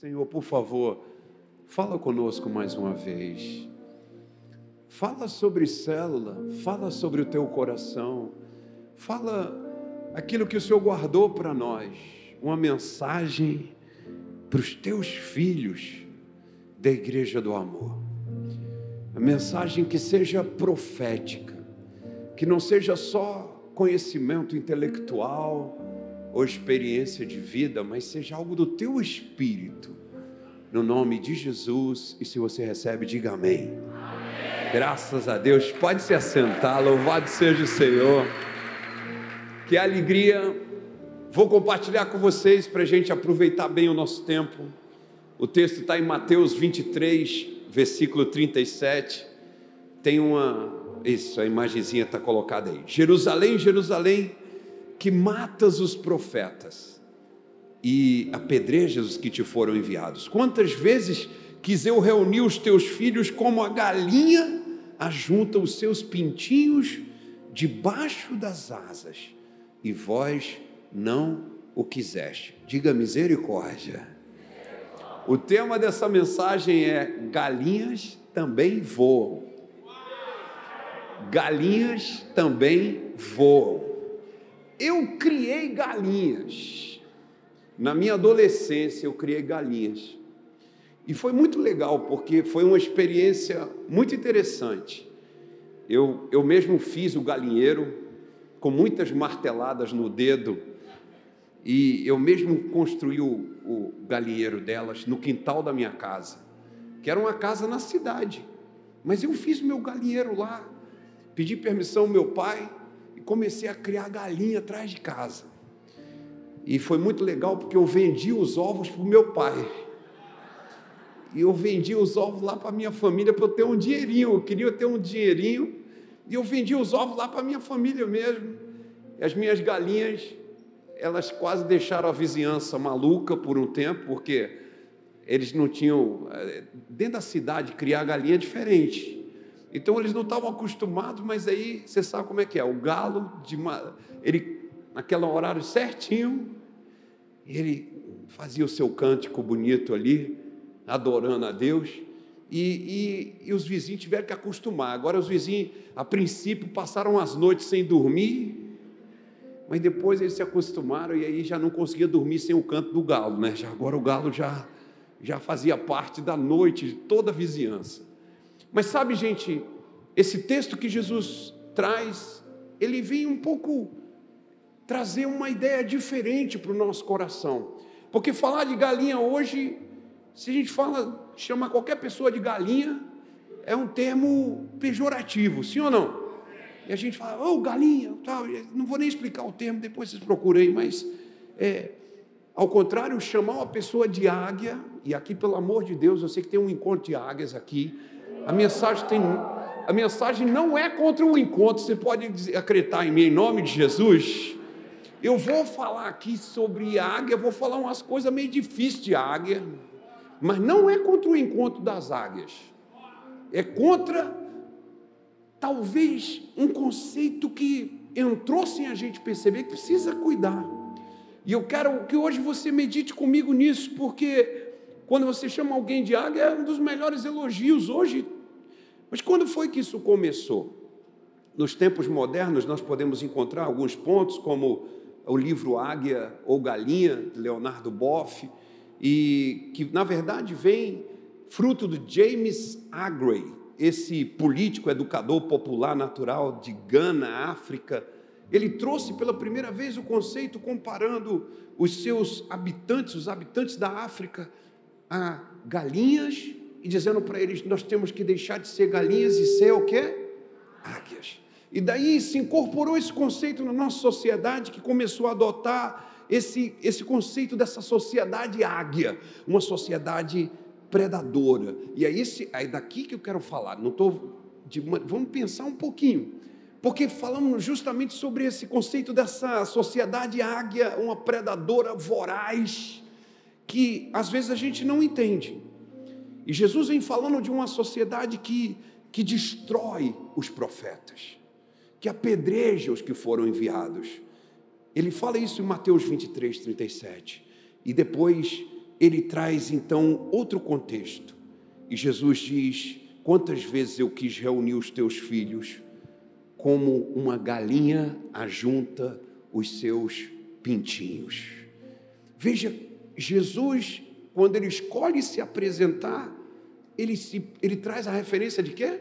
Senhor, por favor, fala conosco mais uma vez. Fala sobre célula, fala sobre o teu coração, fala aquilo que o Senhor guardou para nós, uma mensagem para os teus filhos da Igreja do Amor. A mensagem que seja profética, que não seja só conhecimento intelectual ou experiência de vida, mas seja algo do teu espírito. No nome de Jesus, e se você recebe, diga amém. amém. Graças a Deus. Pode se assentar, louvado seja o Senhor. Que alegria. Vou compartilhar com vocês para a gente aproveitar bem o nosso tempo. O texto está em Mateus 23, versículo 37. Tem uma. Isso, a imagenzinha está colocada aí. Jerusalém, Jerusalém, que matas os profetas e apedrejas os que te foram enviados. Quantas vezes quis eu reunir os teus filhos como a galinha ajunta os seus pintinhos debaixo das asas e vós não o quiseste. Diga misericórdia. O tema dessa mensagem é: galinhas também voam. Galinhas também voam. Eu criei galinhas. Na minha adolescência, eu criei galinhas. E foi muito legal, porque foi uma experiência muito interessante. Eu, eu mesmo fiz o galinheiro, com muitas marteladas no dedo, e eu mesmo construí o, o galinheiro delas no quintal da minha casa, que era uma casa na cidade, mas eu fiz meu galinheiro lá, pedi permissão ao meu pai comecei a criar galinha atrás de casa. E foi muito legal porque eu vendi os ovos para o meu pai. E eu vendi os ovos lá para minha família para eu ter um dinheirinho. Eu queria ter um dinheirinho e eu vendi os ovos lá para minha família mesmo. E as minhas galinhas, elas quase deixaram a vizinhança maluca por um tempo, porque eles não tinham. Eh, dentro da cidade, criar galinha é diferente. Então eles não estavam acostumados, mas aí você sabe como é que é. O galo, de uma, ele, naquele horário certinho, ele fazia o seu cântico bonito ali, adorando a Deus. E, e, e, os vizinhos tiveram que acostumar. Agora, os vizinhos, a princípio, passaram as noites sem dormir, mas depois eles se acostumaram e aí já não conseguia dormir sem o canto do galo, né? Já, agora o galo já, já fazia parte da noite de toda a vizinhança. Mas sabe, gente, esse texto que Jesus traz, ele vem um pouco trazer uma ideia diferente para o nosso coração. Porque falar de galinha hoje, se a gente fala chamar qualquer pessoa de galinha é um termo pejorativo, sim ou não? E a gente fala, ô oh, galinha, tal. não vou nem explicar o termo, depois vocês procurem, mas é, ao contrário, chamar uma pessoa de águia, e aqui, pelo amor de Deus, eu sei que tem um encontro de águias aqui, a mensagem tem. A mensagem não é contra o encontro, você pode acreditar em mim, em nome de Jesus. Eu vou falar aqui sobre águia, vou falar umas coisas meio difíceis de águia, mas não é contra o encontro das águias, é contra talvez um conceito que entrou sem a gente perceber que precisa cuidar. E eu quero que hoje você medite comigo nisso, porque quando você chama alguém de águia é um dos melhores elogios hoje. Mas quando foi que isso começou? Nos tempos modernos nós podemos encontrar alguns pontos, como o livro Águia ou Galinha, de Leonardo Boff, e que na verdade vem fruto do James Agray, esse político, educador popular natural de Gana, África. Ele trouxe pela primeira vez o conceito comparando os seus habitantes, os habitantes da África, a galinhas e dizendo para eles: nós temos que deixar de ser galinhas e ser o quê? Águias. E daí se incorporou esse conceito na nossa sociedade que começou a adotar esse, esse conceito dessa sociedade águia, uma sociedade predadora. E é, esse, é daqui que eu quero falar. Não de, vamos pensar um pouquinho. Porque falamos justamente sobre esse conceito dessa sociedade águia, uma predadora voraz, que às vezes a gente não entende. E Jesus vem falando de uma sociedade que, que destrói os profetas, que apedreja os que foram enviados ele fala isso em Mateus 23, 37. E depois ele traz então outro contexto. E Jesus diz: Quantas vezes eu quis reunir os teus filhos, como uma galinha ajunta os seus pintinhos. Veja, Jesus, quando ele escolhe se apresentar, ele, se, ele traz a referência de quê?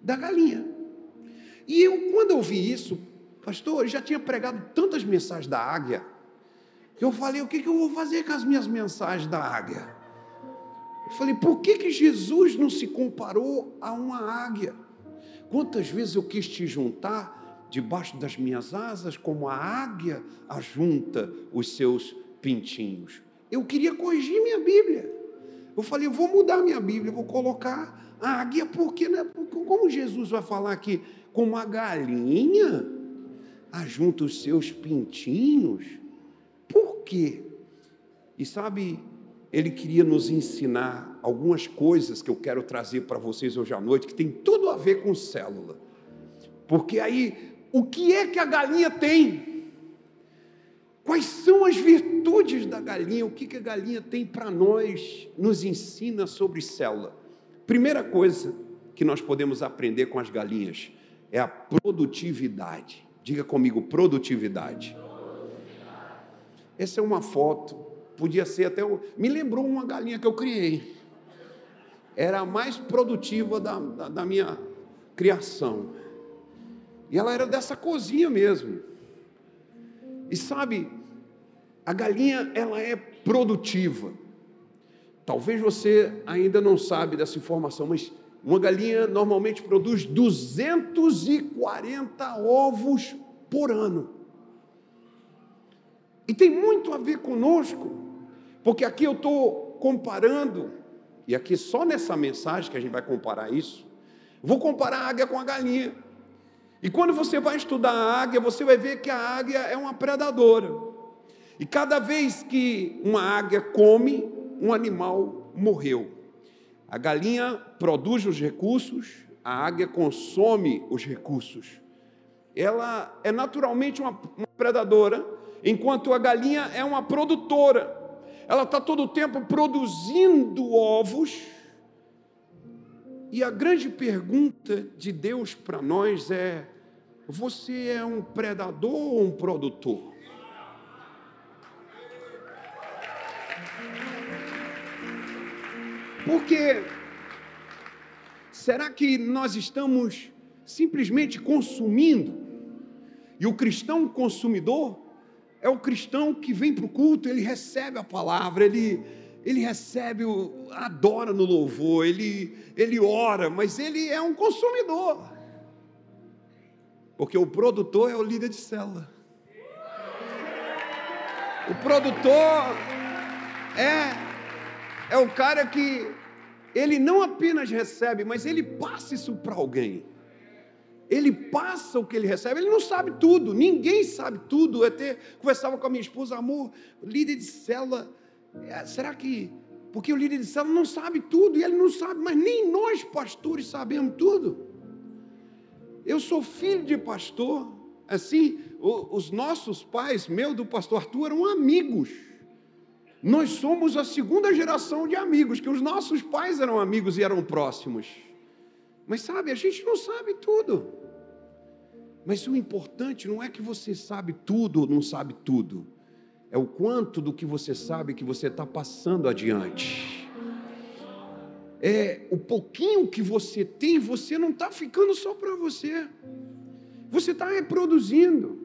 Da galinha. E eu, quando eu vi isso, pastor, eu já tinha pregado tantas mensagens da águia, que eu falei, o que, que eu vou fazer com as minhas mensagens da águia? Eu falei, por que, que Jesus não se comparou a uma águia? Quantas vezes eu quis te juntar debaixo das minhas asas, como a águia ajunta os seus pintinhos? Eu queria corrigir minha Bíblia. Eu falei, eu vou mudar minha Bíblia, vou colocar a águia, porque, né, como Jesus vai falar aqui, como a galinha ajunta os seus pintinhos? Por quê? E sabe, ele queria nos ensinar algumas coisas que eu quero trazer para vocês hoje à noite, que tem tudo a ver com célula. Porque aí, o que é que a galinha tem? Quais são as virtudes da galinha? O que, que a galinha tem para nós, nos ensina sobre célula? Primeira coisa que nós podemos aprender com as galinhas é a produtividade. Diga comigo, produtividade. Essa é uma foto podia ser até. Me lembrou uma galinha que eu criei. Era a mais produtiva da, da, da minha criação. E ela era dessa cozinha mesmo. E sabe, a galinha ela é produtiva. Talvez você ainda não sabe dessa informação, mas uma galinha normalmente produz 240 ovos por ano. E tem muito a ver conosco, porque aqui eu estou comparando, e aqui só nessa mensagem que a gente vai comparar isso, vou comparar a águia com a galinha. E quando você vai estudar a águia, você vai ver que a águia é uma predadora. E cada vez que uma águia come, um animal morreu. A galinha produz os recursos, a águia consome os recursos. Ela é naturalmente uma, uma predadora, enquanto a galinha é uma produtora ela está todo o tempo produzindo ovos. E a grande pergunta de Deus para nós é: você é um predador ou um produtor? Porque será que nós estamos simplesmente consumindo? E o cristão consumidor é o cristão que vem para o culto, ele recebe a palavra, ele, ele recebe, o, adora no louvor, ele, ele ora, mas ele é um consumidor. Porque o produtor é o líder de célula. O produtor é, é o cara que ele não apenas recebe, mas ele passa isso para alguém ele passa o que ele recebe, ele não sabe tudo, ninguém sabe tudo. Eu até conversava com a minha esposa, amor, líder de célula, é, será que. Porque o líder de célula não sabe tudo, e ele não sabe, mas nem nós pastores sabemos tudo. Eu sou filho de pastor, assim, os nossos pais, meu do pastor Arthur, eram amigos. Nós somos a segunda geração de amigos, que os nossos pais eram amigos e eram próximos. Mas sabe, a gente não sabe tudo. Mas o importante não é que você sabe tudo ou não sabe tudo. É o quanto do que você sabe que você está passando adiante. É o pouquinho que você tem, você não está ficando só para você. Você está reproduzindo.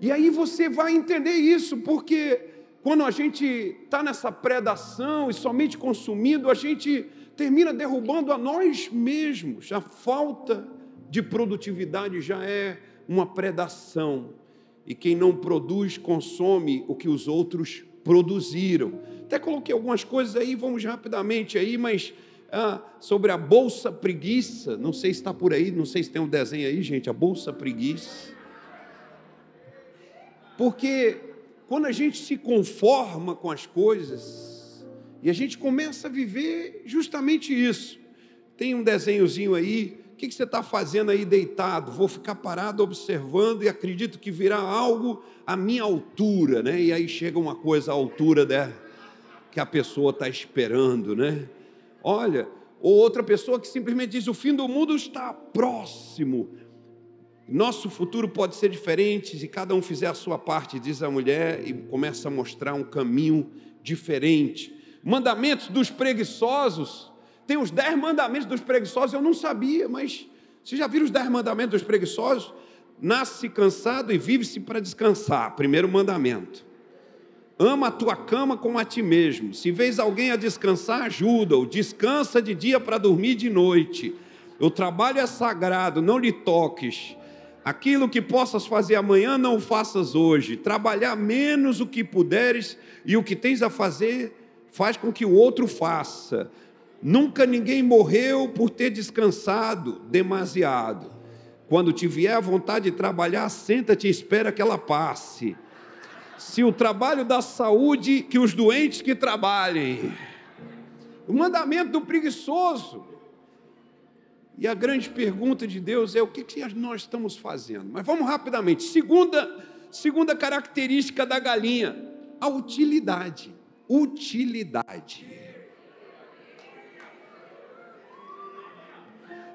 E aí você vai entender isso, porque quando a gente está nessa predação e somente consumindo, a gente termina derrubando a nós mesmos. A falta de produtividade já é uma predação. E quem não produz, consome o que os outros produziram. Até coloquei algumas coisas aí, vamos rapidamente aí, mas ah, sobre a bolsa preguiça, não sei se está por aí, não sei se tem um desenho aí, gente, a bolsa preguiça. Porque quando a gente se conforma com as coisas, e a gente começa a viver justamente isso. Tem um desenhozinho aí, o que você está fazendo aí deitado? Vou ficar parado observando e acredito que virá algo à minha altura, né? E aí chega uma coisa à altura dela. que a pessoa está esperando, né? Olha, ou outra pessoa que simplesmente diz: o fim do mundo está próximo. Nosso futuro pode ser diferente se cada um fizer a sua parte, diz a mulher, e começa a mostrar um caminho diferente. Mandamentos dos preguiçosos. Tem os dez mandamentos dos preguiçosos, eu não sabia, mas vocês já viram os dez mandamentos dos preguiçosos? Nasce cansado e vive-se para descansar. Primeiro mandamento. Ama a tua cama como a ti mesmo. Se vês alguém a descansar, ajuda-o. Descansa de dia para dormir de noite. O trabalho é sagrado, não lhe toques. Aquilo que possas fazer amanhã, não o faças hoje. Trabalhar menos o que puderes e o que tens a fazer, faz com que o outro faça. Nunca ninguém morreu por ter descansado demasiado. Quando te vier a vontade de trabalhar, senta-te e espera que ela passe se o trabalho da saúde, que os doentes que trabalhem. O mandamento do preguiçoso. E a grande pergunta de Deus é o que, que nós estamos fazendo. Mas vamos rapidamente. Segunda, segunda característica da galinha, a utilidade. Utilidade.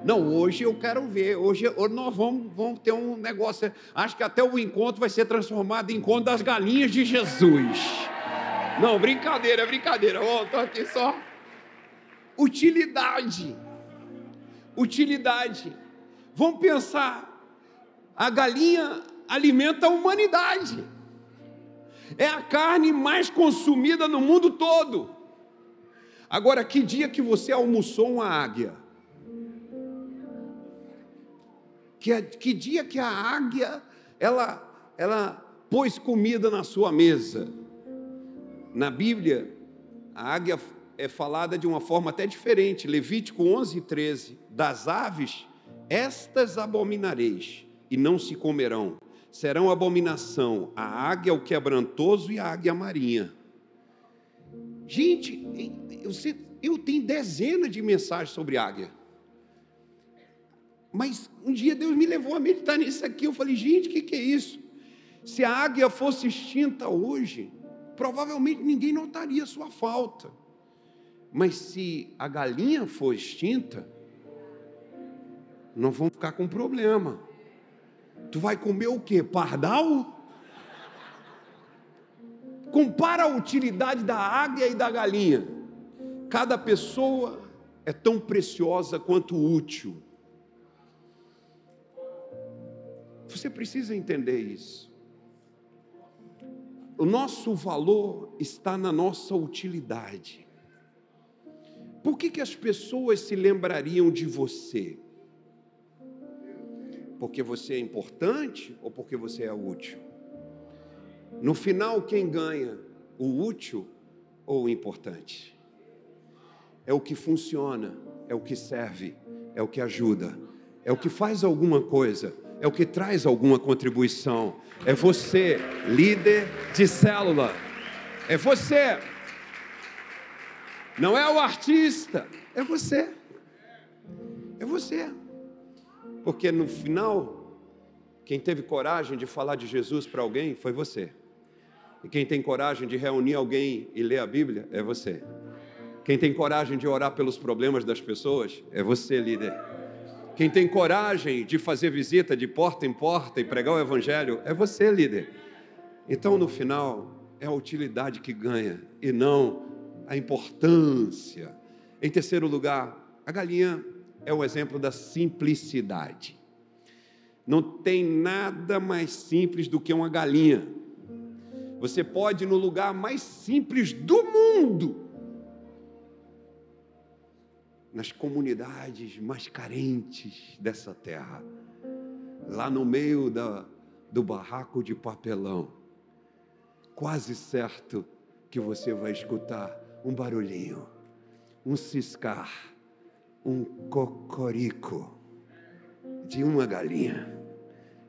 Não, hoje eu quero ver. Hoje, hoje nós vamos, vamos ter um negócio. Acho que até o encontro vai ser transformado em encontro das galinhas de Jesus. Não, brincadeira, brincadeira. Estou aqui só. Utilidade. Utilidade. Vamos pensar. A galinha alimenta a humanidade. É a carne mais consumida no mundo todo. Agora, que dia que você almoçou uma águia? Que, que dia que a águia ela, ela pôs comida na sua mesa? Na Bíblia, a águia é falada de uma forma até diferente. Levítico 11, 13. Das aves, estas abominareis, e não se comerão. Serão abominação a águia, o quebrantoso e a águia marinha. Gente, eu, eu tenho dezenas de mensagens sobre águia. Mas um dia Deus me levou a meditar nisso aqui. Eu falei, gente, o que, que é isso? Se a águia fosse extinta hoje, provavelmente ninguém notaria sua falta. Mas se a galinha for extinta, não vão ficar com problema. Tu vai comer o quê? Pardal? Compara a utilidade da águia e da galinha. Cada pessoa é tão preciosa quanto útil. Você precisa entender isso. O nosso valor está na nossa utilidade. Por que, que as pessoas se lembrariam de você? Porque você é importante ou porque você é útil? No final, quem ganha? O útil ou o importante? É o que funciona, é o que serve, é o que ajuda, é o que faz alguma coisa é o que traz alguma contribuição. É você, líder de célula. É você. Não é o artista, é você. É você. Porque no final, quem teve coragem de falar de Jesus para alguém foi você. E quem tem coragem de reunir alguém e ler a Bíblia é você. Quem tem coragem de orar pelos problemas das pessoas é você, líder. Quem tem coragem de fazer visita de porta em porta e pregar o Evangelho é você, líder. Então, no final, é a utilidade que ganha e não a importância. Em terceiro lugar, a galinha é o exemplo da simplicidade. Não tem nada mais simples do que uma galinha. Você pode ir no lugar mais simples do mundo nas comunidades mais carentes dessa terra, lá no meio da, do barraco de papelão, quase certo que você vai escutar um barulhinho, um ciscar, um cocorico de uma galinha.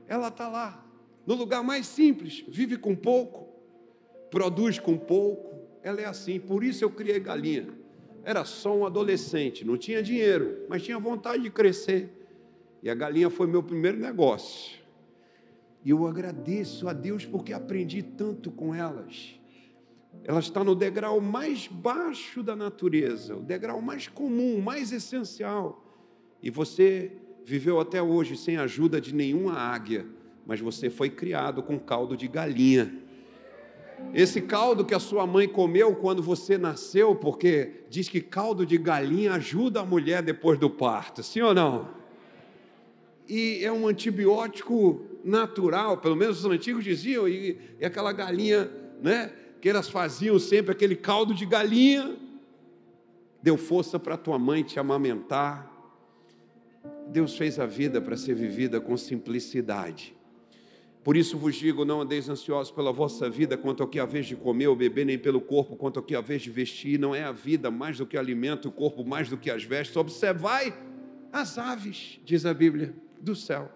Ela está lá, no lugar mais simples, vive com pouco, produz com pouco. Ela é assim, por isso eu criei galinha era só um adolescente, não tinha dinheiro, mas tinha vontade de crescer. E a galinha foi meu primeiro negócio. E eu agradeço a Deus porque aprendi tanto com elas. Ela está no degrau mais baixo da natureza, o degrau mais comum, mais essencial. E você viveu até hoje sem ajuda de nenhuma águia, mas você foi criado com caldo de galinha. Esse caldo que a sua mãe comeu quando você nasceu, porque diz que caldo de galinha ajuda a mulher depois do parto, sim ou não? E é um antibiótico natural, pelo menos os antigos diziam, e, e aquela galinha, né? Que elas faziam sempre aquele caldo de galinha, deu força para tua mãe te amamentar. Deus fez a vida para ser vivida com simplicidade. Por isso vos digo: não andeis ansiosos pela vossa vida, quanto ao que a vez de comer ou beber, nem pelo corpo, quanto ao que a vez de vestir. Não é a vida mais do que alimento, o corpo mais do que as vestes. Observai as aves, diz a Bíblia, do céu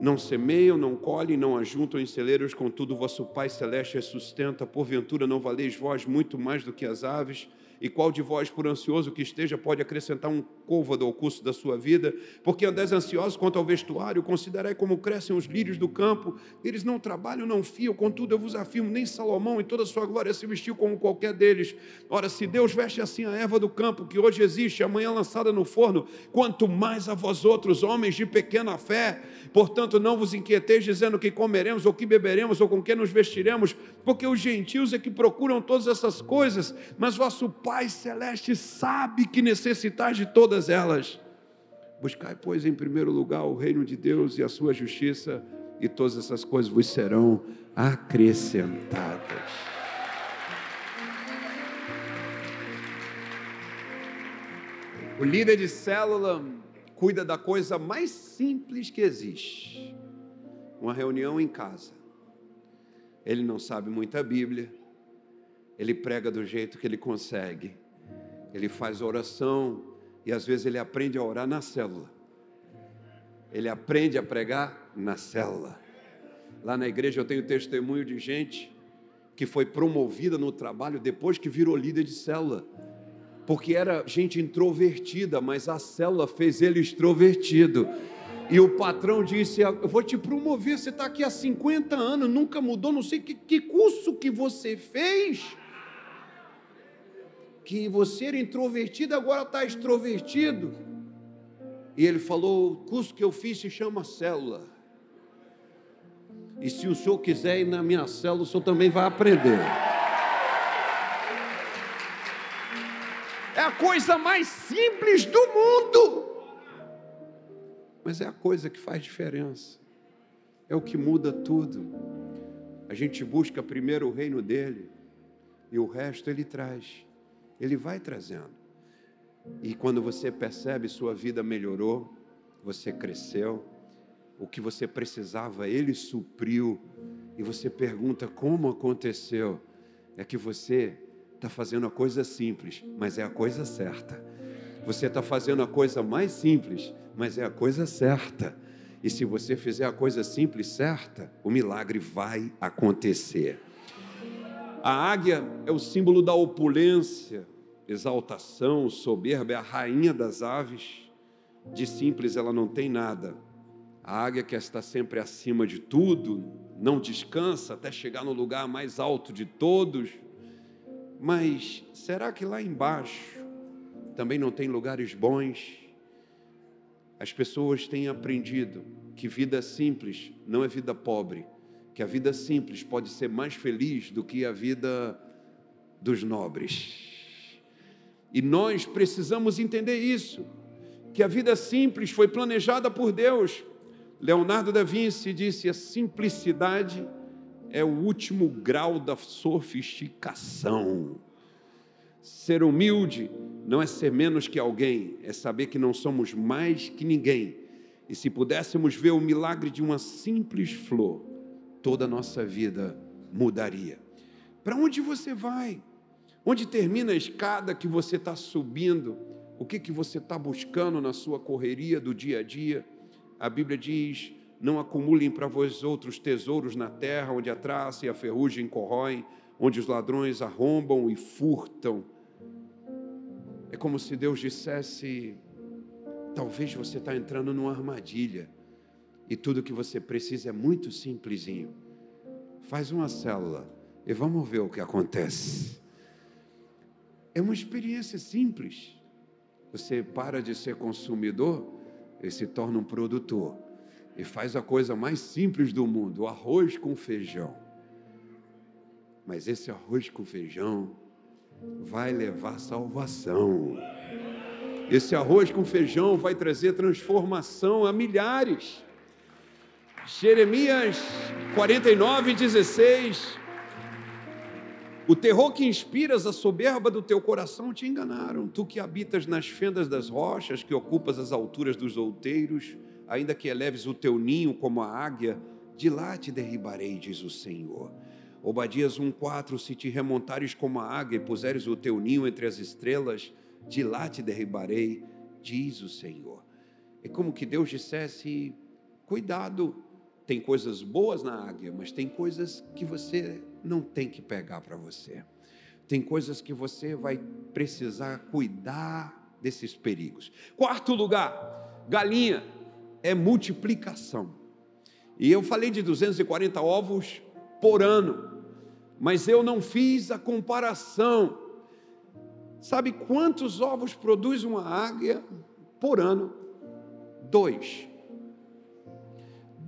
não semeiam, não colhem, não ajuntam em celeiros, contudo vosso Pai Celeste as sustenta. Porventura não valeis vós muito mais do que as aves? E qual de vós, por ansioso que esteja, pode acrescentar um côvado ao curso da sua vida? Porque andeis ansiosos quanto ao vestuário, considerai como crescem os lírios do campo. Eles não trabalham, não fiam, contudo eu vos afirmo, nem Salomão em toda a sua glória se vestiu como qualquer deles. Ora, se Deus veste assim a erva do campo, que hoje existe, amanhã lançada no forno, quanto mais a vós outros, homens de pequena fé. Portanto, não vos inquieteis dizendo que comeremos, ou que beberemos, ou com que nos vestiremos, porque os gentios é que procuram todas essas coisas, mas vosso Pai Celeste sabe que necessitais de todas elas. Buscai, pois, em primeiro lugar o reino de Deus e a sua justiça, e todas essas coisas vos serão acrescentadas. O líder de célula cuida da coisa mais simples que existe: uma reunião em casa. Ele não sabe muita Bíblia, ele prega do jeito que ele consegue, ele faz oração e às vezes ele aprende a orar na célula, ele aprende a pregar na célula. Lá na igreja eu tenho testemunho de gente que foi promovida no trabalho depois que virou líder de célula, porque era gente introvertida, mas a célula fez ele extrovertido. E o patrão disse: Eu vou te promover, você está aqui há 50 anos, nunca mudou, não sei que, que curso que você fez que você era introvertido, agora está extrovertido. E ele falou: o curso que eu fiz se chama célula. E se o senhor quiser ir na minha célula, o senhor também vai aprender. É a coisa mais simples do mundo. Mas é a coisa que faz diferença. É o que muda tudo. A gente busca primeiro o reino dele e o resto ele traz. Ele vai trazendo. E quando você percebe sua vida melhorou, você cresceu, o que você precisava, ele supriu, e você pergunta como aconteceu, é que você está fazendo a coisa simples, mas é a coisa certa. Você está fazendo a coisa mais simples, mas é a coisa certa. E se você fizer a coisa simples certa, o milagre vai acontecer. A águia é o símbolo da opulência, exaltação, soberba, é a rainha das aves. De simples ela não tem nada. A águia que está sempre acima de tudo, não descansa até chegar no lugar mais alto de todos. Mas será que lá embaixo também não tem lugares bons? As pessoas têm aprendido que vida simples não é vida pobre que a vida simples pode ser mais feliz do que a vida dos nobres. E nós precisamos entender isso, que a vida simples foi planejada por Deus. Leonardo da Vinci disse: a simplicidade é o último grau da sofisticação. Ser humilde não é ser menos que alguém, é saber que não somos mais que ninguém. E se pudéssemos ver o milagre de uma simples flor, toda a nossa vida mudaria. Para onde você vai? Onde termina a escada que você está subindo? O que, que você está buscando na sua correria do dia a dia? A Bíblia diz: não acumulem para vós outros tesouros na terra, onde a traça e a ferrugem corroem, onde os ladrões arrombam e furtam. É como se Deus dissesse: talvez você está entrando numa armadilha. E tudo que você precisa é muito simplesinho. Faz uma célula, e vamos ver o que acontece. É uma experiência simples. Você para de ser consumidor e se torna um produtor. E faz a coisa mais simples do mundo: o arroz com feijão. Mas esse arroz com feijão vai levar salvação. Esse arroz com feijão vai trazer transformação a milhares. Jeremias 49, 16. O terror que inspiras, a soberba do teu coração te enganaram. Tu que habitas nas fendas das rochas, que ocupas as alturas dos outeiros, ainda que eleves o teu ninho como a águia, de lá te derribarei, diz o Senhor. Obadias 1,4: Se te remontares como a águia e puseres o teu ninho entre as estrelas, de lá te derribarei, diz o Senhor. É como que Deus dissesse: cuidado, tem coisas boas na águia, mas tem coisas que você não tem que pegar para você. Tem coisas que você vai precisar cuidar desses perigos. Quarto lugar, galinha é multiplicação. E eu falei de 240 ovos por ano, mas eu não fiz a comparação. Sabe quantos ovos produz uma águia por ano? Dois.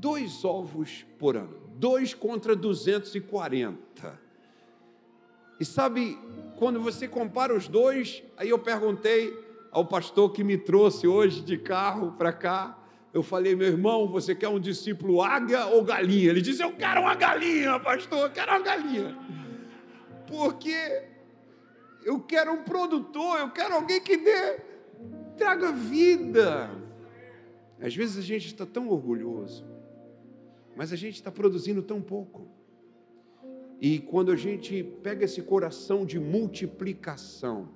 Dois ovos por ano. 2 contra 240. E sabe, quando você compara os dois, aí eu perguntei ao pastor que me trouxe hoje de carro para cá, eu falei, meu irmão, você quer um discípulo águia ou galinha? Ele disse, eu quero uma galinha, pastor, eu quero uma galinha. Porque eu quero um produtor, eu quero alguém que dê, traga vida. Às vezes a gente está tão orgulhoso mas a gente está produzindo tão pouco. E quando a gente pega esse coração de multiplicação,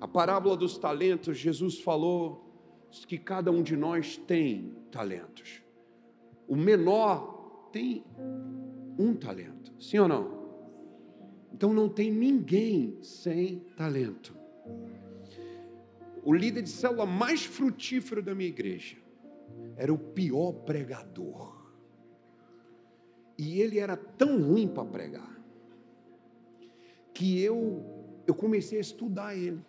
a parábola dos talentos, Jesus falou que cada um de nós tem talentos. O menor tem um talento, sim ou não? Então não tem ninguém sem talento. O líder de célula mais frutífero da minha igreja era o pior pregador. E ele era tão ruim para pregar que eu eu comecei a estudar ele.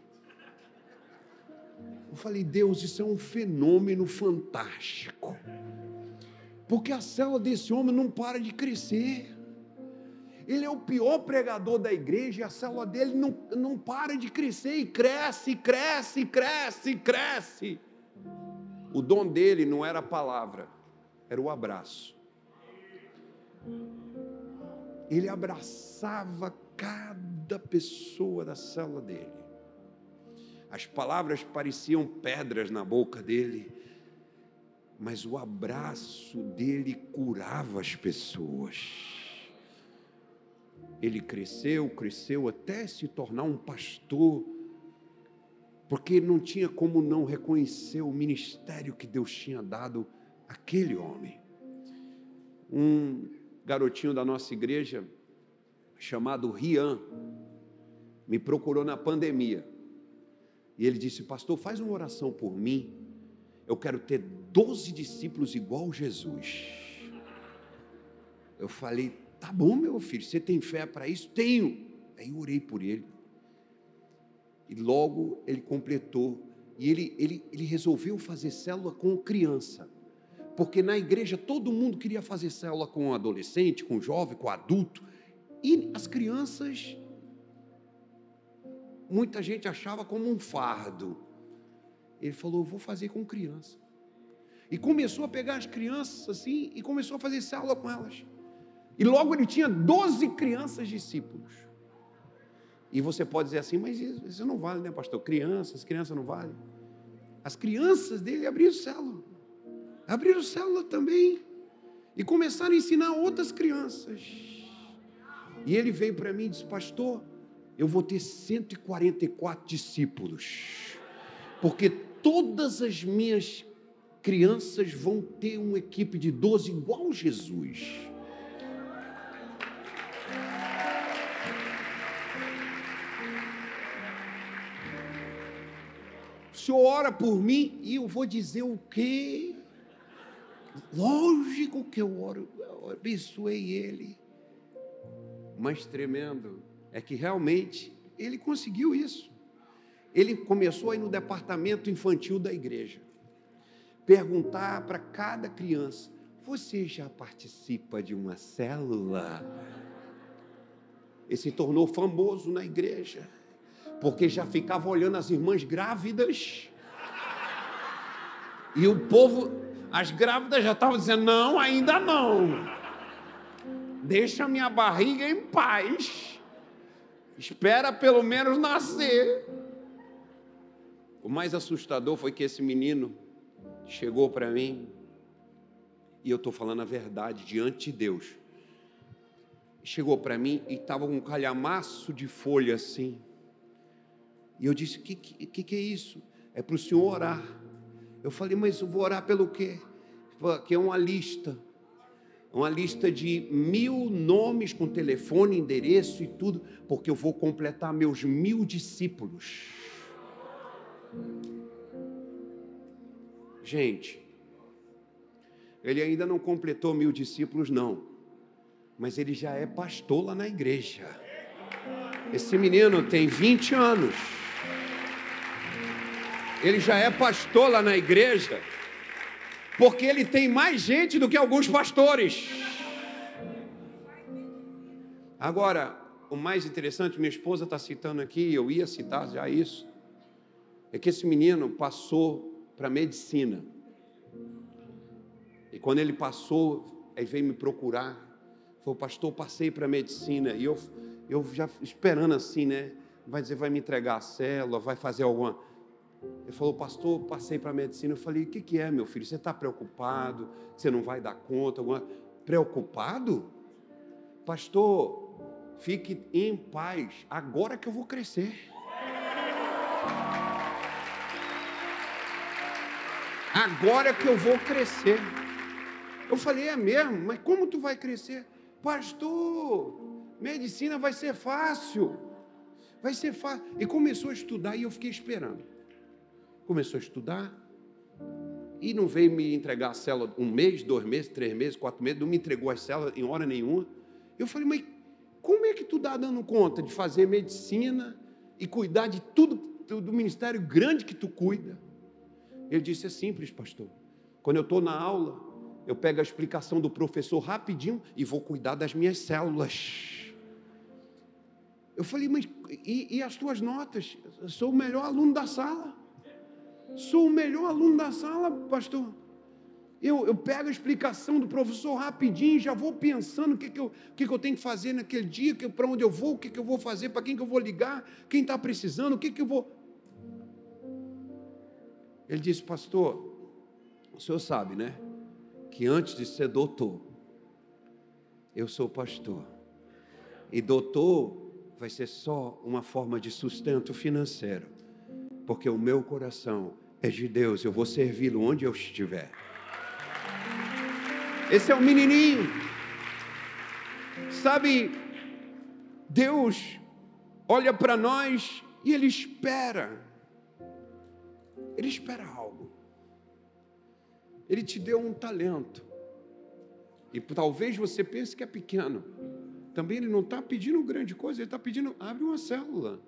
Eu falei, Deus, isso é um fenômeno fantástico. Porque a célula desse homem não para de crescer. Ele é o pior pregador da igreja e a célula dele não, não para de crescer e cresce, cresce, cresce, cresce. O dom dele não era a palavra, era o abraço. Ele abraçava cada pessoa da célula dele. As palavras pareciam pedras na boca dele, mas o abraço dele curava as pessoas. Ele cresceu, cresceu até se tornar um pastor, porque não tinha como não reconhecer o ministério que Deus tinha dado àquele homem. Um garotinho da nossa igreja, chamado Rian, me procurou na pandemia. E ele disse: Pastor, faz uma oração por mim. Eu quero ter 12 discípulos igual Jesus. Eu falei: Tá bom, meu filho, você tem fé para isso? Tenho. Aí eu orei por ele. E logo ele completou. E ele, ele, ele resolveu fazer célula com criança porque na igreja todo mundo queria fazer célula com adolescente, com jovem, com adulto, e as crianças, muita gente achava como um fardo. Ele falou: vou fazer com criança. E começou a pegar as crianças assim e começou a fazer célula com elas. E logo ele tinha 12 crianças discípulos. E você pode dizer assim, mas isso não vale, né, pastor? Crianças, crianças não valem. As crianças dele abriram célula abriram célula também e começaram a ensinar outras crianças. E ele veio para mim e disse: Pastor, eu vou ter 144 discípulos, porque todas as minhas crianças vão ter uma equipe de 12 igual Jesus. O senhor ora por mim e eu vou dizer o quê? Lógico que eu oro, eu abençoei ele. mais tremendo é que realmente ele conseguiu isso. Ele começou aí no departamento infantil da igreja, perguntar para cada criança: Você já participa de uma célula? Ele se tornou famoso na igreja, porque já ficava olhando as irmãs grávidas. E o povo, as grávidas já estavam dizendo: Não, ainda não. Deixa minha barriga em paz. Espera pelo menos nascer. O mais assustador foi que esse menino chegou para mim, e eu estou falando a verdade diante de Deus. Chegou para mim e estava um calhamaço de folha assim. E eu disse: O que, que, que é isso? É para o senhor orar. Eu falei: Mas eu vou orar pelo quê? Que é uma lista uma lista de mil nomes com telefone, endereço e tudo, porque eu vou completar meus mil discípulos. Gente, ele ainda não completou mil discípulos, não, mas ele já é pastor lá na igreja. Esse menino tem 20 anos, ele já é pastor lá na igreja porque ele tem mais gente do que alguns pastores. Agora, o mais interessante, minha esposa está citando aqui, eu ia citar já isso, é que esse menino passou para medicina. E quando ele passou, aí veio me procurar. Falou, pastor, passei para medicina. E eu, eu já esperando assim, né? Vai dizer, vai me entregar a célula, vai fazer alguma. Ele falou, pastor, passei para a medicina. Eu falei, o que, que é, meu filho? Você está preocupado? Você não vai dar conta? Alguma... Preocupado? Pastor, fique em paz. Agora que eu vou crescer. Agora que eu vou crescer. Eu falei, é mesmo? Mas como tu vai crescer? Pastor, medicina vai ser fácil. Vai ser fácil. E começou a estudar e eu fiquei esperando começou a estudar e não veio me entregar a célula um mês, dois meses, três meses, quatro meses, não me entregou a célula em hora nenhuma. Eu falei, mas como é que tu está dando conta de fazer medicina e cuidar de tudo do ministério grande que tu cuida? Ele disse, é simples, pastor. Quando eu estou na aula, eu pego a explicação do professor rapidinho e vou cuidar das minhas células. Eu falei, mas e, e as tuas notas? Eu sou o melhor aluno da sala. Sou o melhor aluno da sala, pastor. Eu, eu pego a explicação do professor rapidinho, já vou pensando o que, que, eu, o que, que eu tenho que fazer naquele dia, para onde eu vou, o que, que eu vou fazer, para quem que eu vou ligar, quem está precisando, o que, que eu vou. Ele disse, pastor, o senhor sabe, né? Que antes de ser doutor, eu sou pastor. E doutor vai ser só uma forma de sustento financeiro, porque o meu coração é de Deus, eu vou servi-lo onde eu estiver. Esse é o menininho. Sabe, Deus olha para nós e Ele espera. Ele espera algo. Ele te deu um talento. E talvez você pense que é pequeno. Também Ele não está pedindo grande coisa, Ele está pedindo, abre uma célula.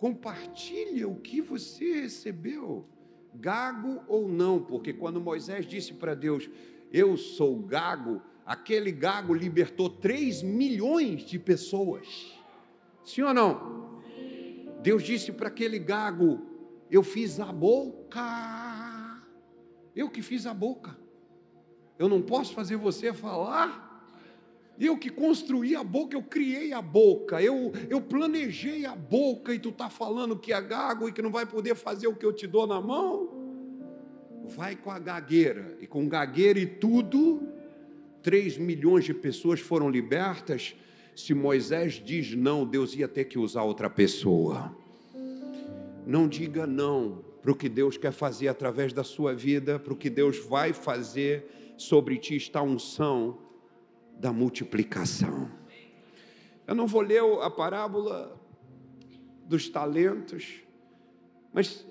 Compartilha o que você recebeu gago ou não, porque quando Moisés disse para Deus, eu sou gago, aquele gago libertou 3 milhões de pessoas. Sim ou não? Deus disse para aquele gago, eu fiz a boca. Eu que fiz a boca. Eu não posso fazer você falar. Eu que construí a boca, eu criei a boca, eu, eu planejei a boca, e tu está falando que é gago e que não vai poder fazer o que eu te dou na mão? Vai com a gagueira, e com gagueira e tudo, 3 milhões de pessoas foram libertas. Se Moisés diz não, Deus ia ter que usar outra pessoa. Não diga não para o que Deus quer fazer através da sua vida, para o que Deus vai fazer sobre ti está unção da multiplicação. Eu não vou ler a parábola dos talentos, mas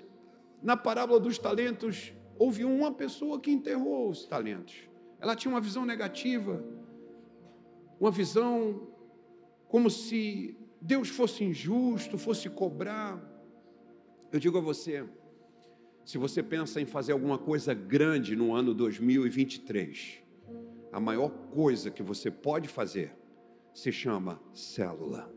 na parábola dos talentos houve uma pessoa que enterrou os talentos. Ela tinha uma visão negativa, uma visão como se Deus fosse injusto, fosse cobrar. Eu digo a você, se você pensa em fazer alguma coisa grande no ano 2023, a maior coisa que você pode fazer se chama célula.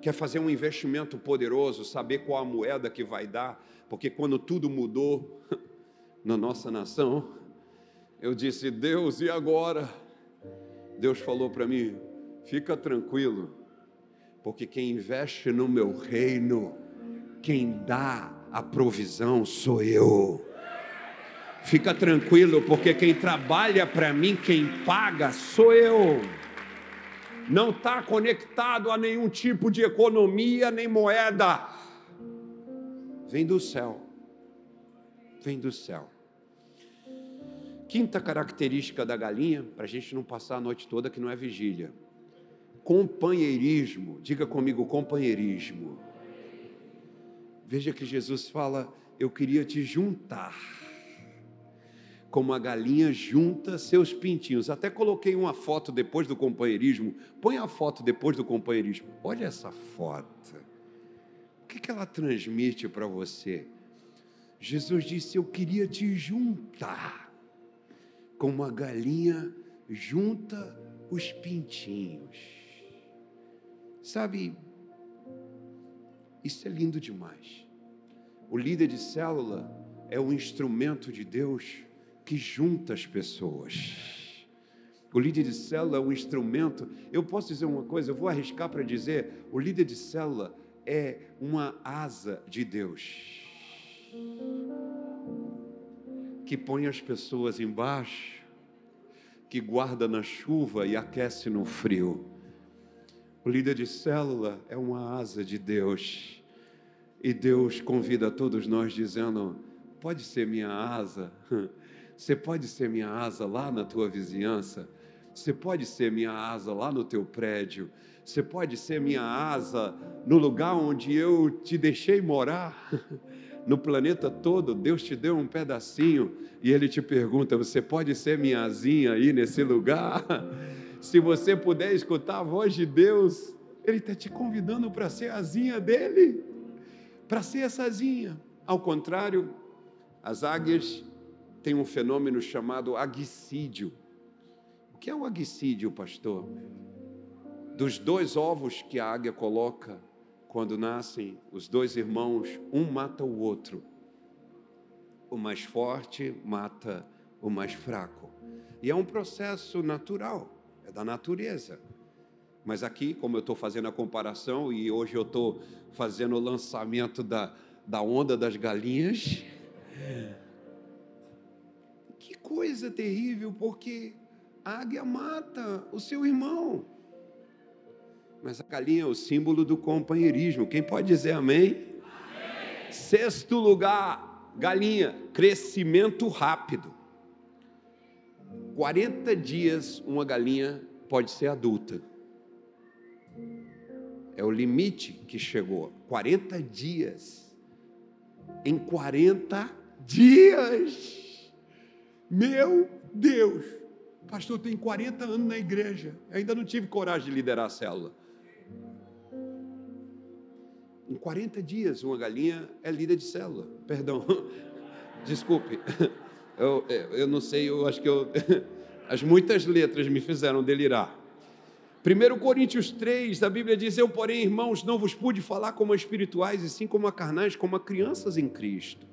Quer fazer um investimento poderoso, saber qual a moeda que vai dar, porque quando tudo mudou na nossa nação, eu disse: Deus, e agora? Deus falou para mim: fica tranquilo, porque quem investe no meu reino, quem dá a provisão sou eu. Fica tranquilo, porque quem trabalha para mim, quem paga sou eu. Não está conectado a nenhum tipo de economia nem moeda. Vem do céu. Vem do céu. Quinta característica da galinha, para a gente não passar a noite toda que não é vigília. Companheirismo. Diga comigo, companheirismo. Veja que Jesus fala: Eu queria te juntar, como a galinha junta seus pintinhos. Até coloquei uma foto depois do companheirismo. Põe a foto depois do companheirismo. Olha essa foto. O que, que ela transmite para você? Jesus disse: Eu queria te juntar, como a galinha junta os pintinhos. Sabe, isso é lindo demais. O líder de célula é o instrumento de Deus que junta as pessoas. O líder de célula é um instrumento. Eu posso dizer uma coisa, eu vou arriscar para dizer: o líder de célula é uma asa de Deus que põe as pessoas embaixo, que guarda na chuva e aquece no frio. O líder de célula é uma asa de Deus e Deus convida todos nós dizendo: pode ser minha asa, você pode ser minha asa lá na tua vizinhança, você pode ser minha asa lá no teu prédio, você pode ser minha asa no lugar onde eu te deixei morar. No planeta todo, Deus te deu um pedacinho e Ele te pergunta: Você pode ser minha asinha aí nesse lugar? Se você puder escutar a voz de Deus, Ele está te convidando para ser asinha dele para ser assazinha. Ao contrário, as águias têm um fenômeno chamado aguicídio. O que é o aguicídio, pastor? Dos dois ovos que a águia coloca quando nascem, os dois irmãos, um mata o outro. O mais forte mata o mais fraco. E é um processo natural, é da natureza. Mas aqui, como eu estou fazendo a comparação e hoje eu estou fazendo o lançamento da, da onda das galinhas, coisa terrível, porque a águia mata o seu irmão. Mas a galinha é o símbolo do companheirismo. Quem pode dizer amém? amém. Sexto lugar, galinha, crescimento rápido. 40 dias uma galinha pode ser adulta. É o limite que chegou. 40 dias. Em 40 dias. Meu Deus. Pastor, tem 40 anos na igreja. Ainda não tive coragem de liderar a célula. Em 40 dias, uma galinha é líder de célula. Perdão. Desculpe. Eu, eu não sei, eu acho que eu. As muitas letras me fizeram delirar. 1 Coríntios 3, a Bíblia diz: Eu, porém, irmãos, não vos pude falar como espirituais, e sim como a carnais, como a crianças em Cristo.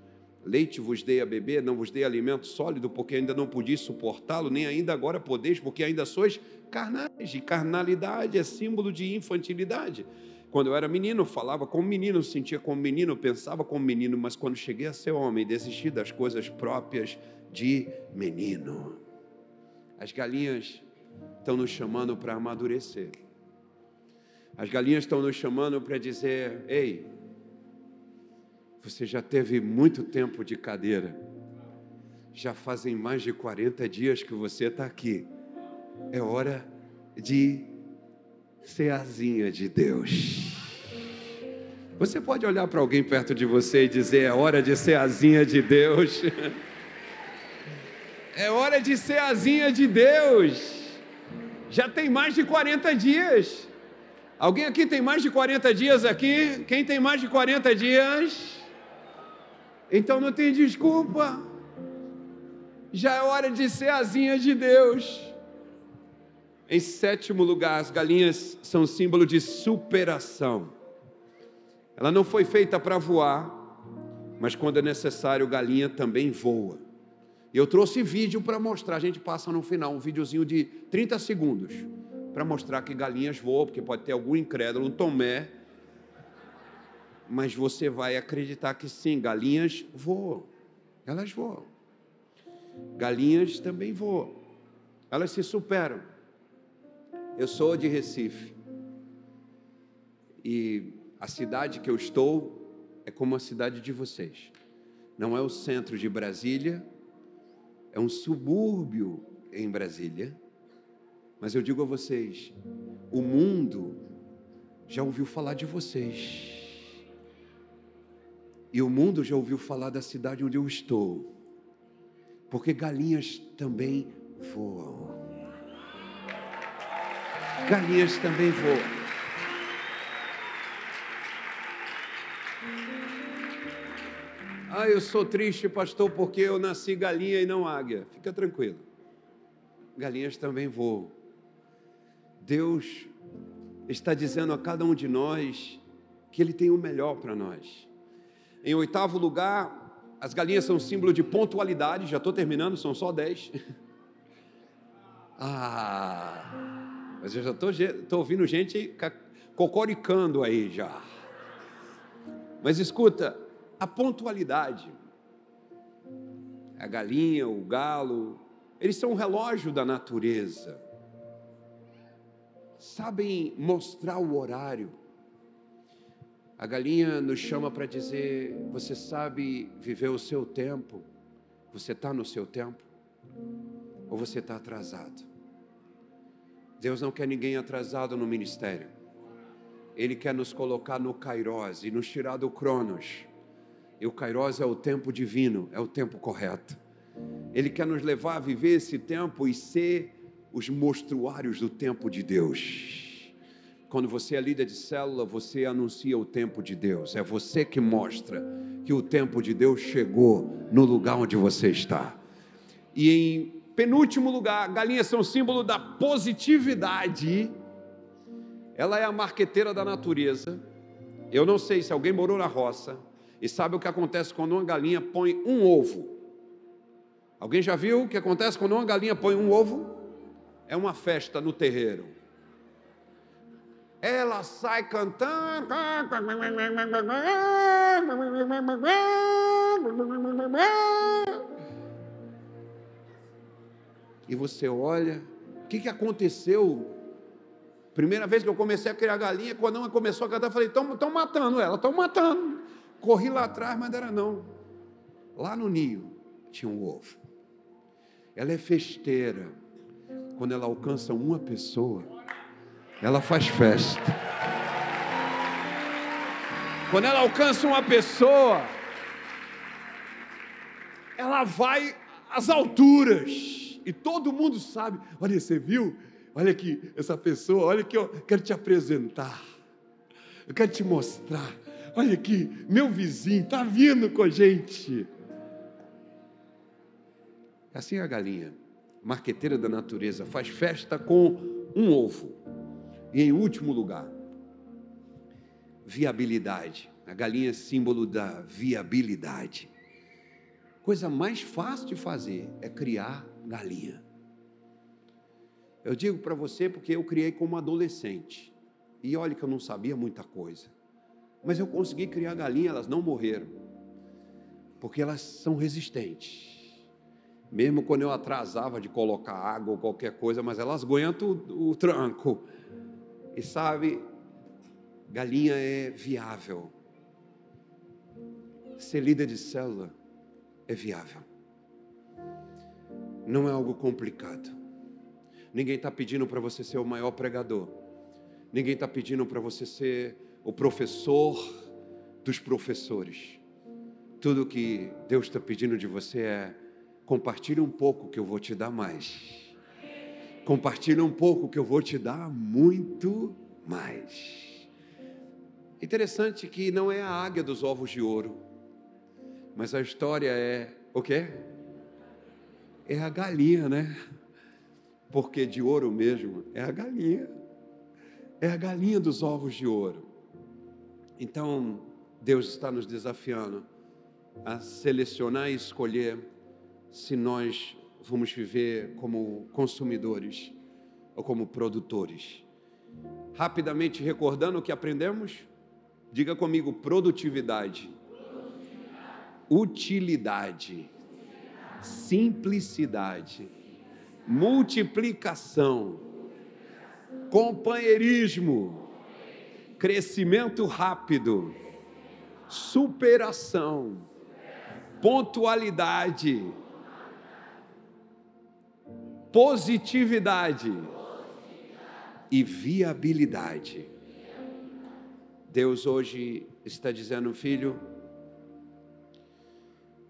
Leite vos dei a beber, não vos dei alimento sólido, porque ainda não podia suportá-lo, nem ainda agora podeis, porque ainda sois carnais. E carnalidade é símbolo de infantilidade. Quando eu era menino, falava como menino, sentia como menino, pensava como menino, mas quando cheguei a ser homem, desisti das coisas próprias de menino. As galinhas estão nos chamando para amadurecer. As galinhas estão nos chamando para dizer: ei, você já teve muito tempo de cadeira, já fazem mais de 40 dias que você está aqui, é hora de ser asinha de Deus. Você pode olhar para alguém perto de você e dizer: é hora de ser asinha de Deus. É hora de ser asinha de Deus. Já tem mais de 40 dias. Alguém aqui tem mais de 40 dias aqui? Quem tem mais de 40 dias? Então não tem desculpa. Já é hora de ser asinha de Deus. Em sétimo lugar, as galinhas são símbolo de superação. Ela não foi feita para voar, mas quando é necessário, galinha também voa. Eu trouxe vídeo para mostrar, a gente passa no final um videozinho de 30 segundos para mostrar que galinhas voam, porque pode ter algum incrédulo, um tomé, mas você vai acreditar que sim, galinhas voam. Elas voam. Galinhas também voam. Elas se superam. Eu sou de Recife. E a cidade que eu estou é como a cidade de vocês. Não é o centro de Brasília, é um subúrbio em Brasília. Mas eu digo a vocês: o mundo já ouviu falar de vocês. E o mundo já ouviu falar da cidade onde eu estou. Porque galinhas também voam. Galinhas também voam. Ah, eu sou triste, pastor, porque eu nasci galinha e não águia. Fica tranquilo. Galinhas também voam. Deus está dizendo a cada um de nós que Ele tem o melhor para nós. Em oitavo lugar, as galinhas são símbolo de pontualidade. Já estou terminando, são só dez. ah, mas eu já estou ouvindo gente cocoricando aí já. Mas escuta, a pontualidade. A galinha, o galo, eles são um relógio da natureza. Sabem mostrar o horário. A galinha nos chama para dizer: você sabe viver o seu tempo? Você está no seu tempo? Ou você está atrasado? Deus não quer ninguém atrasado no ministério. Ele quer nos colocar no Kairos e nos tirar do Cronos e o Kairos é o tempo divino, é o tempo correto. Ele quer nos levar a viver esse tempo e ser os mostruários do tempo de Deus. Quando você é líder de célula, você anuncia o tempo de Deus. É você que mostra que o tempo de Deus chegou no lugar onde você está. E em penúltimo lugar, galinhas são símbolo da positividade. Ela é a marqueteira da natureza. Eu não sei se alguém morou na roça e sabe o que acontece quando uma galinha põe um ovo? Alguém já viu o que acontece quando uma galinha põe um ovo? É uma festa no terreiro. Ela sai cantando. E você olha, o que, que aconteceu? Primeira vez que eu comecei a criar galinha, quando ela começou a cantar, eu falei: estão matando ela, estão matando. Corri lá atrás, mas não era não. Lá no ninho tinha um ovo. Ela é festeira. Quando ela alcança uma pessoa, ela faz festa. Quando ela alcança uma pessoa, ela vai às alturas. E todo mundo sabe. Olha, você viu? Olha aqui, essa pessoa, olha aqui, eu quero te apresentar. Eu quero te mostrar. Olha aqui, meu vizinho está vindo com a gente. É assim a galinha, marqueteira da natureza, faz festa com um ovo. E em último lugar, viabilidade. A galinha é símbolo da viabilidade. Coisa mais fácil de fazer é criar galinha. Eu digo para você porque eu criei como adolescente. E olha que eu não sabia muita coisa. Mas eu consegui criar galinha, elas não morreram. Porque elas são resistentes. Mesmo quando eu atrasava de colocar água ou qualquer coisa, mas elas aguentam o, o tranco. E sabe, galinha é viável. Ser líder de célula é viável. Não é algo complicado. Ninguém está pedindo para você ser o maior pregador. Ninguém está pedindo para você ser o professor dos professores. Tudo que Deus está pedindo de você é compartilhe um pouco que eu vou te dar mais. Compartilha um pouco que eu vou te dar muito mais. Interessante que não é a águia dos ovos de ouro, mas a história é o quê? É a galinha, né? Porque de ouro mesmo é a galinha. É a galinha dos ovos de ouro. Então, Deus está nos desafiando a selecionar e escolher se nós vamos viver como consumidores ou como produtores. Rapidamente recordando o que aprendemos, diga comigo: produtividade, utilidade, simplicidade, multiplicação, companheirismo, crescimento rápido, superação, pontualidade positividade e viabilidade. Deus hoje está dizendo, filho,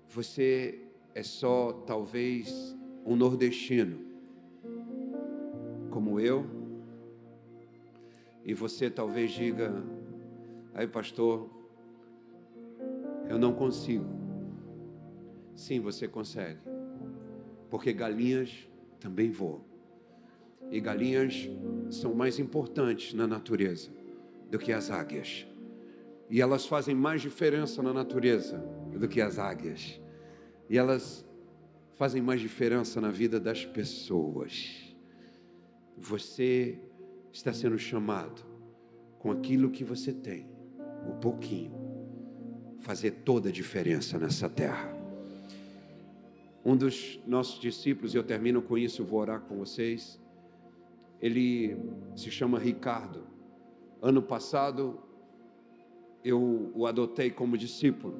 você é só talvez um nordestino, como eu, e você talvez diga, aí pastor, eu não consigo. Sim, você consegue, porque galinhas também voam. E galinhas são mais importantes na natureza do que as águias. E elas fazem mais diferença na natureza do que as águias. E elas fazem mais diferença na vida das pessoas. Você está sendo chamado com aquilo que você tem, o pouquinho, fazer toda a diferença nessa terra. Um dos nossos discípulos, e eu termino com isso, vou orar com vocês. Ele se chama Ricardo. Ano passado eu o adotei como discípulo.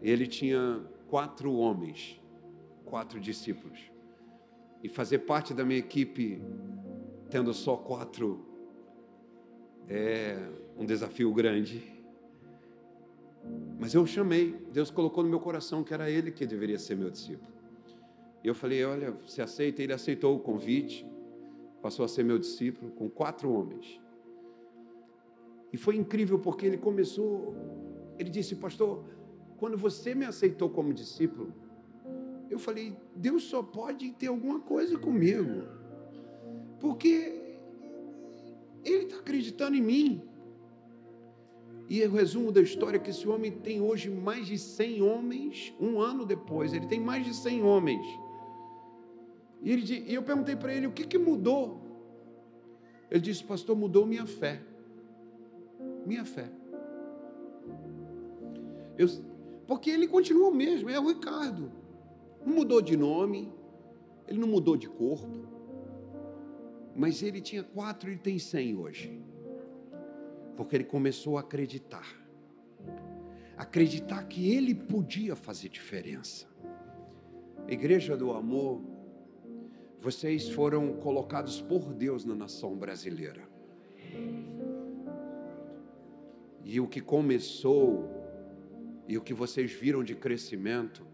Ele tinha quatro homens, quatro discípulos. E fazer parte da minha equipe, tendo só quatro, é um desafio grande. Mas eu chamei, Deus colocou no meu coração que era ele que deveria ser meu discípulo. E eu falei: Olha, você aceita? Ele aceitou o convite, passou a ser meu discípulo com quatro homens. E foi incrível porque ele começou, ele disse: Pastor, quando você me aceitou como discípulo, eu falei: Deus só pode ter alguma coisa comigo, porque Ele está acreditando em mim. E o resumo da história é que esse homem tem hoje mais de 100 homens, um ano depois, ele tem mais de 100 homens. E, ele, e eu perguntei para ele: o que, que mudou? Ele disse: Pastor, mudou minha fé. Minha fé. Eu, porque ele continua o mesmo, é o Ricardo. Não mudou de nome, ele não mudou de corpo, mas ele tinha quatro e tem cem hoje porque ele começou a acreditar. Acreditar que ele podia fazer diferença. Igreja do Amor, vocês foram colocados por Deus na nação brasileira. E o que começou e o que vocês viram de crescimento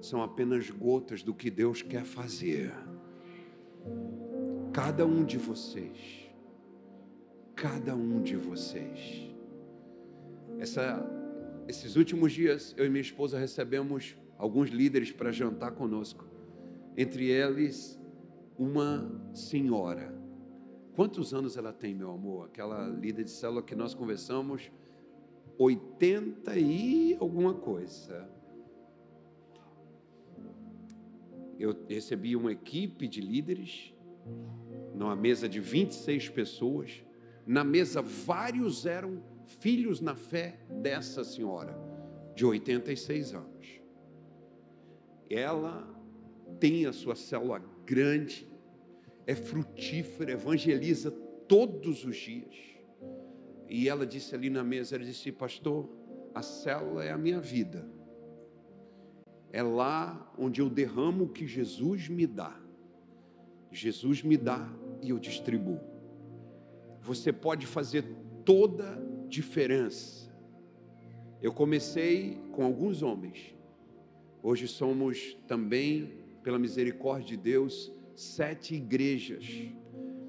são apenas gotas do que Deus quer fazer. Cada um de vocês cada um de vocês. Essa, esses últimos dias, eu e minha esposa recebemos alguns líderes para jantar conosco. Entre eles, uma senhora. Quantos anos ela tem, meu amor? Aquela líder de célula que nós conversamos, 80 e alguma coisa. Eu recebi uma equipe de líderes, numa mesa de 26 pessoas na mesa, vários eram filhos na fé dessa senhora, de 86 anos. Ela tem a sua célula grande, é frutífera, evangeliza todos os dias. E ela disse ali na mesa, ela disse, pastor, a célula é a minha vida. É lá onde eu derramo o que Jesus me dá. Jesus me dá e eu distribuo você pode fazer toda diferença. Eu comecei com alguns homens, hoje somos também, pela misericórdia de Deus, sete igrejas.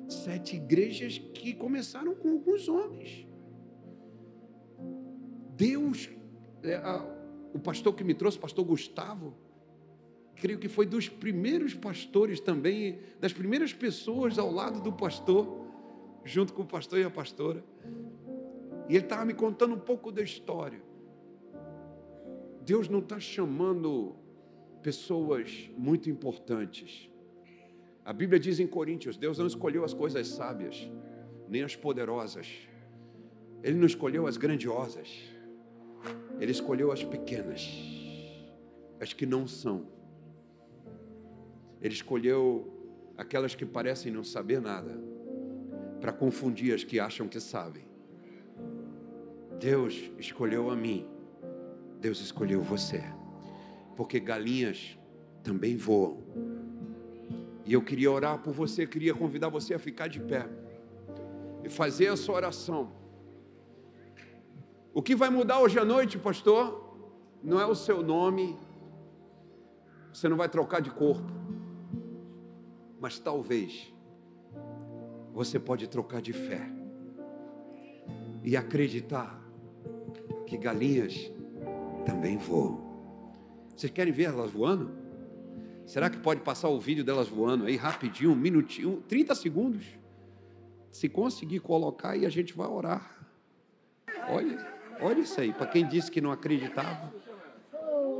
Sete igrejas que começaram com alguns homens. Deus, é, a, o pastor que me trouxe, o pastor Gustavo, creio que foi dos primeiros pastores também, das primeiras pessoas ao lado do pastor, junto com o pastor e a pastora. E ele estava me contando um pouco da história. Deus não está chamando pessoas muito importantes. A Bíblia diz em Coríntios: Deus não escolheu as coisas sábias, nem as poderosas. Ele não escolheu as grandiosas. Ele escolheu as pequenas, as que não são. Ele escolheu aquelas que parecem não saber nada, para confundir as que acham que sabem. Deus escolheu a mim, Deus escolheu você, porque galinhas também voam. E eu queria orar por você, queria convidar você a ficar de pé e fazer a sua oração. O que vai mudar hoje à noite, pastor? Não é o seu nome, você não vai trocar de corpo, mas talvez você pode trocar de fé e acreditar que galinhas também voam. Vocês querem ver elas voando? Será que pode passar o vídeo delas voando aí rapidinho, um minutinho, 30 segundos? Se conseguir colocar aí, a gente vai orar. Olha. Olha isso aí, para quem disse que não acreditava.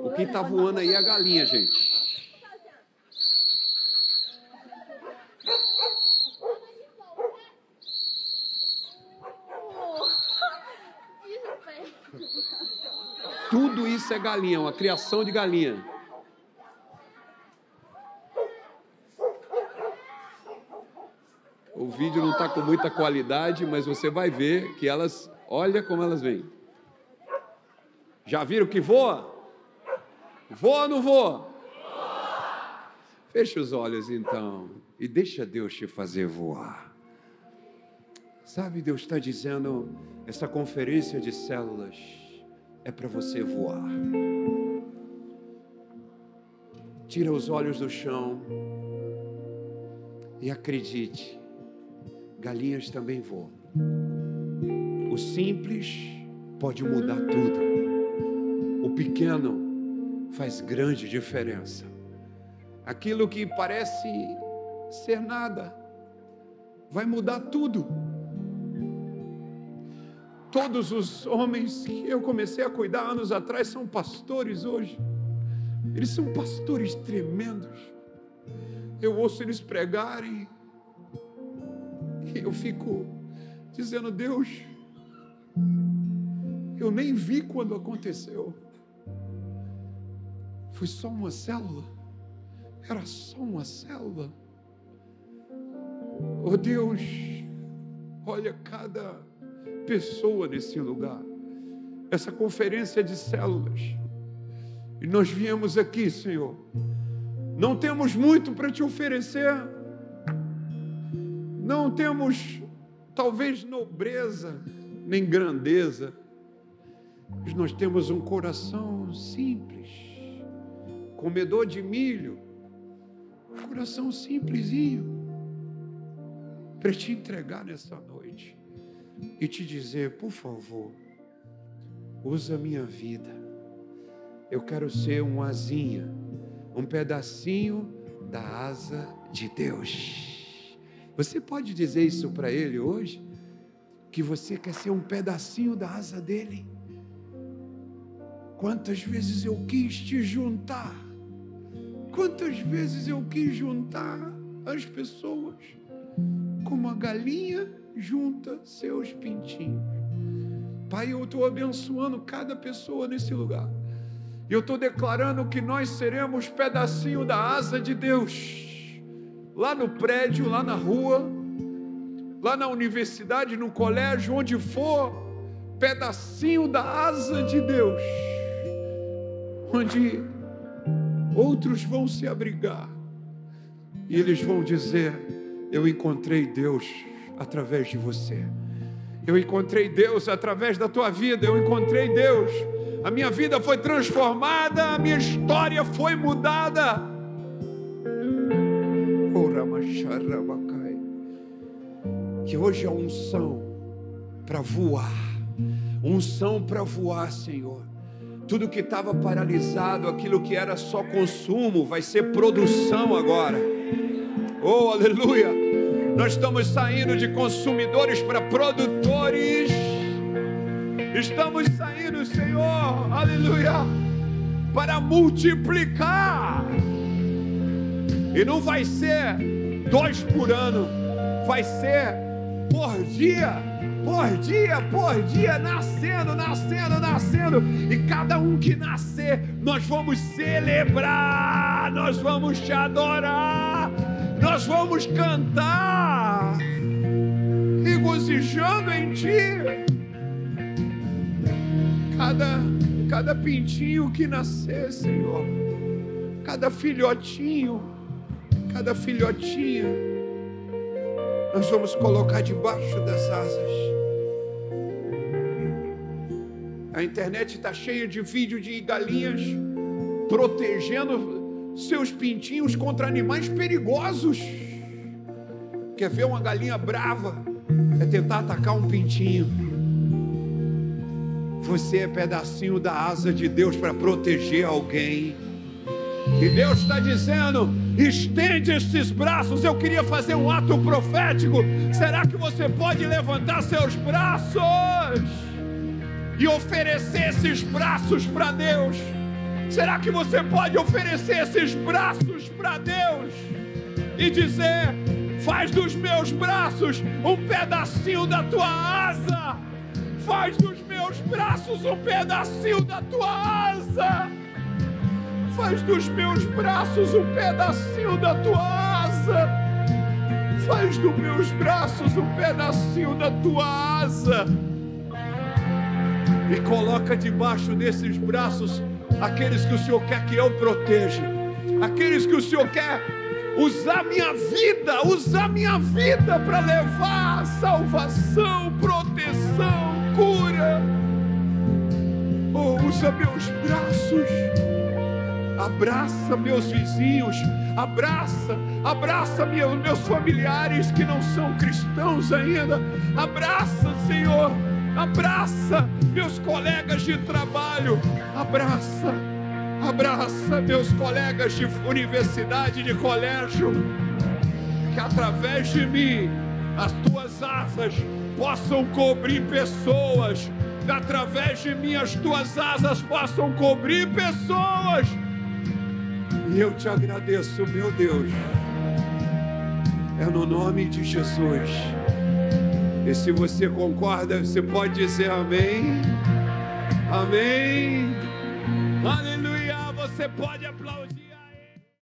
O que está voando aí é a galinha, gente. Tudo isso é galinha, uma criação de galinha. O vídeo não está com muita qualidade, mas você vai ver que elas, olha como elas vêm. Já viram que voa? Voa ou não voa? Feche os olhos então e deixa Deus te fazer voar. Sabe, Deus está dizendo: essa conferência de células é para você voar. Tira os olhos do chão e acredite, galinhas também voam. O simples pode mudar tudo. O pequeno faz grande diferença. Aquilo que parece ser nada vai mudar tudo. Todos os homens que eu comecei a cuidar anos atrás são pastores hoje. Eles são pastores tremendos. Eu ouço eles pregarem e eu fico dizendo: Deus, eu nem vi quando aconteceu. Foi só uma célula. Era só uma célula. Oh Deus, olha cada pessoa nesse lugar. Essa conferência de células. E nós viemos aqui, Senhor. Não temos muito para te oferecer. Não temos, talvez, nobreza, nem grandeza. Mas nós temos um coração simples comedor de milho, coração simplesinho, para te entregar nessa noite e te dizer, por favor, usa minha vida. Eu quero ser um asinha, um pedacinho da asa de Deus. Você pode dizer isso para ele hoje? Que você quer ser um pedacinho da asa dele? Quantas vezes eu quis te juntar Quantas vezes eu quis juntar as pessoas como a galinha junta seus pintinhos. Pai, eu estou abençoando cada pessoa nesse lugar. Eu estou declarando que nós seremos pedacinho da asa de Deus. Lá no prédio, lá na rua, lá na universidade, no colégio, onde for, pedacinho da asa de Deus. Onde outros vão se abrigar e eles vão dizer: Eu encontrei Deus através de você. Eu encontrei Deus através da tua vida. Eu encontrei Deus. A minha vida foi transformada, a minha história foi mudada. Ora, Que hoje é unção para voar. Unção para voar, Senhor. Tudo que estava paralisado, aquilo que era só consumo, vai ser produção agora. Oh, aleluia! Nós estamos saindo de consumidores para produtores. Estamos saindo, Senhor, aleluia, para multiplicar. E não vai ser dois por ano, vai ser por dia, por dia, por dia, nascendo, nascendo, nascendo. E cada um que nascer, nós vamos celebrar, nós vamos te adorar, nós vamos cantar, regozijando em ti. Cada, cada pintinho que nascer, Senhor, cada filhotinho, cada filhotinha, nós vamos colocar debaixo das asas. A internet está cheia de vídeo de galinhas protegendo seus pintinhos contra animais perigosos. Quer ver uma galinha brava? É tentar atacar um pintinho. Você é pedacinho da asa de Deus para proteger alguém. E Deus está dizendo: estende estes braços. Eu queria fazer um ato profético. Será que você pode levantar seus braços e oferecer esses braços para Deus? Será que você pode oferecer esses braços para Deus e dizer: faz dos meus braços um pedacinho da tua asa, faz dos meus braços um pedacinho da tua asa. Faz dos meus braços um pedacinho da tua asa. Faz dos meus braços um pedacinho da tua asa. E coloca debaixo desses braços aqueles que o Senhor quer que eu proteja. Aqueles que o Senhor quer usar minha vida, usar minha vida para levar salvação, proteção, cura. Oh, usa meus braços. Abraça meus vizinhos, abraça, abraça meus familiares que não são cristãos ainda. Abraça, Senhor, abraça meus colegas de trabalho, abraça, abraça meus colegas de universidade, de colégio, que através de mim as tuas asas possam cobrir pessoas, que através de mim as tuas asas possam cobrir pessoas. E eu te agradeço, meu Deus. É no nome de Jesus. E se você concorda, você pode dizer amém. Amém. Aleluia. Você pode aplaudir.